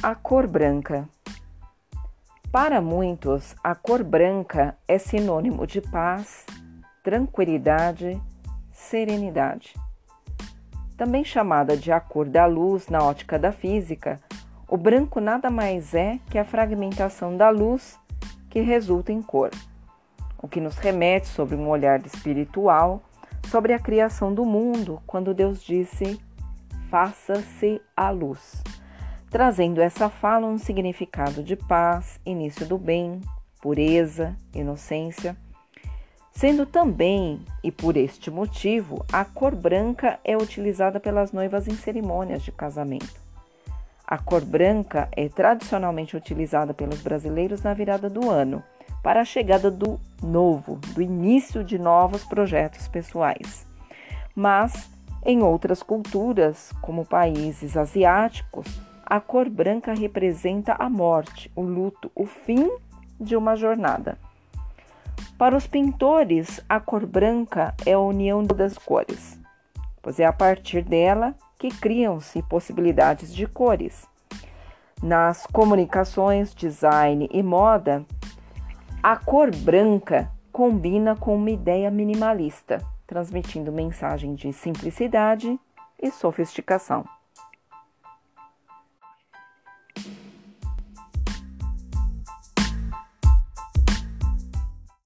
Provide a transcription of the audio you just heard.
A cor branca. Para muitos, a cor branca é sinônimo de paz, tranquilidade, serenidade. Também chamada de a cor da luz na ótica da física, o branco nada mais é que a fragmentação da luz que resulta em cor, o que nos remete sobre um olhar espiritual sobre a criação do mundo, quando Deus disse: faça-se a luz trazendo essa fala um significado de paz, início do bem, pureza, inocência. Sendo também, e por este motivo, a cor branca é utilizada pelas noivas em cerimônias de casamento. A cor branca é tradicionalmente utilizada pelos brasileiros na virada do ano, para a chegada do novo, do início de novos projetos pessoais. Mas, em outras culturas, como países asiáticos, a cor branca representa a morte, o luto, o fim de uma jornada. Para os pintores, a cor branca é a união das cores, pois é a partir dela que criam-se possibilidades de cores. Nas comunicações, design e moda, a cor branca combina com uma ideia minimalista, transmitindo mensagem de simplicidade e sofisticação.